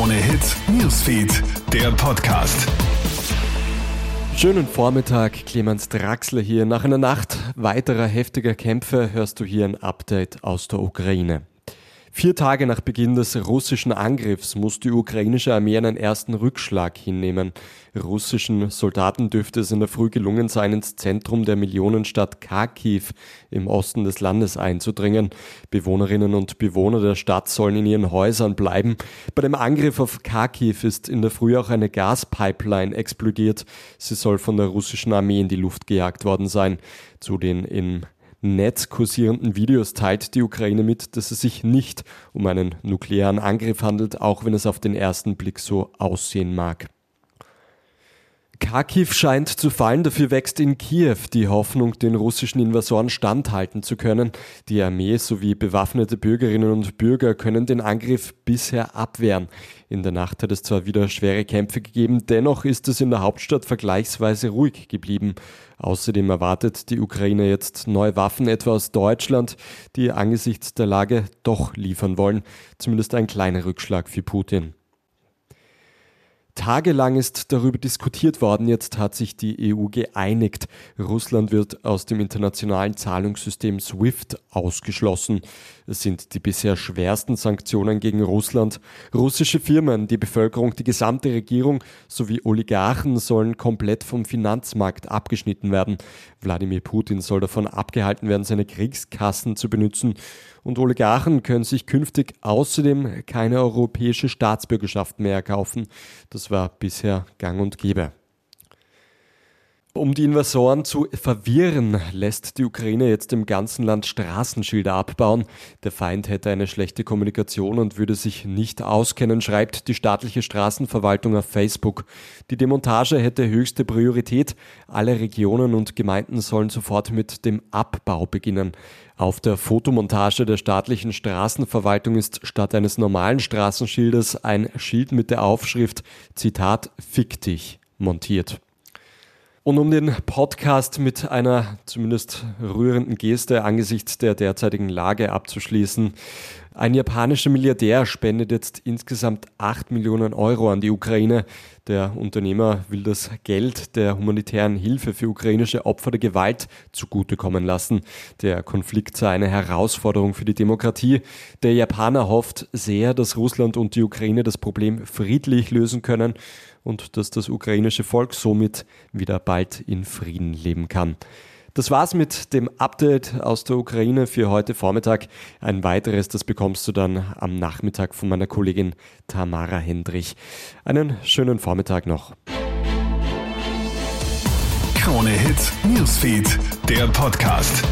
Krone Hits, Newsfeed, der Podcast. Schönen Vormittag, Clemens Draxler hier. Nach einer Nacht weiterer heftiger Kämpfe hörst du hier ein Update aus der Ukraine. Vier Tage nach Beginn des russischen Angriffs muss die ukrainische Armee einen ersten Rückschlag hinnehmen. Russischen Soldaten dürfte es in der Früh gelungen sein, ins Zentrum der Millionenstadt Kharkiv im Osten des Landes einzudringen. Bewohnerinnen und Bewohner der Stadt sollen in ihren Häusern bleiben. Bei dem Angriff auf Kharkiv ist in der Früh auch eine Gaspipeline explodiert. Sie soll von der russischen Armee in die Luft gejagt worden sein. Zu den im Netz kursierenden Videos teilt die Ukraine mit, dass es sich nicht um einen nuklearen Angriff handelt, auch wenn es auf den ersten Blick so aussehen mag. Kharkiv scheint zu fallen, dafür wächst in Kiew die Hoffnung, den russischen Invasoren standhalten zu können. Die Armee sowie bewaffnete Bürgerinnen und Bürger können den Angriff bisher abwehren. In der Nacht hat es zwar wieder schwere Kämpfe gegeben, dennoch ist es in der Hauptstadt vergleichsweise ruhig geblieben. Außerdem erwartet die Ukraine jetzt neue Waffen, etwa aus Deutschland, die angesichts der Lage doch liefern wollen. Zumindest ein kleiner Rückschlag für Putin. Tagelang ist darüber diskutiert worden, jetzt hat sich die EU geeinigt. Russland wird aus dem internationalen Zahlungssystem SWIFT ausgeschlossen. Es sind die bisher schwersten Sanktionen gegen Russland. Russische Firmen, die Bevölkerung, die gesamte Regierung sowie Oligarchen sollen komplett vom Finanzmarkt abgeschnitten werden. Wladimir Putin soll davon abgehalten werden, seine Kriegskassen zu benutzen. Und Oligarchen können sich künftig außerdem keine europäische Staatsbürgerschaft mehr erkaufen. Das war bisher gang und gäbe. Um die Invasoren zu verwirren, lässt die Ukraine jetzt im ganzen Land Straßenschilder abbauen. Der Feind hätte eine schlechte Kommunikation und würde sich nicht auskennen, schreibt die staatliche Straßenverwaltung auf Facebook. Die Demontage hätte höchste Priorität. Alle Regionen und Gemeinden sollen sofort mit dem Abbau beginnen. Auf der Fotomontage der staatlichen Straßenverwaltung ist statt eines normalen Straßenschildes ein Schild mit der Aufschrift Zitat Fick dich montiert. Und um den Podcast mit einer zumindest rührenden Geste angesichts der derzeitigen Lage abzuschließen, ein japanischer Milliardär spendet jetzt insgesamt 8 Millionen Euro an die Ukraine. Der Unternehmer will das Geld der humanitären Hilfe für ukrainische Opfer der Gewalt zugutekommen lassen. Der Konflikt sei eine Herausforderung für die Demokratie. Der Japaner hofft sehr, dass Russland und die Ukraine das Problem friedlich lösen können und dass das ukrainische Volk somit wieder bald in Frieden leben kann. Das war's mit dem Update aus der Ukraine für heute Vormittag. Ein weiteres, das bekommst du dann am Nachmittag von meiner Kollegin Tamara Hendrich. Einen schönen Vormittag noch. Krone Hits, Newsfeed, der Podcast.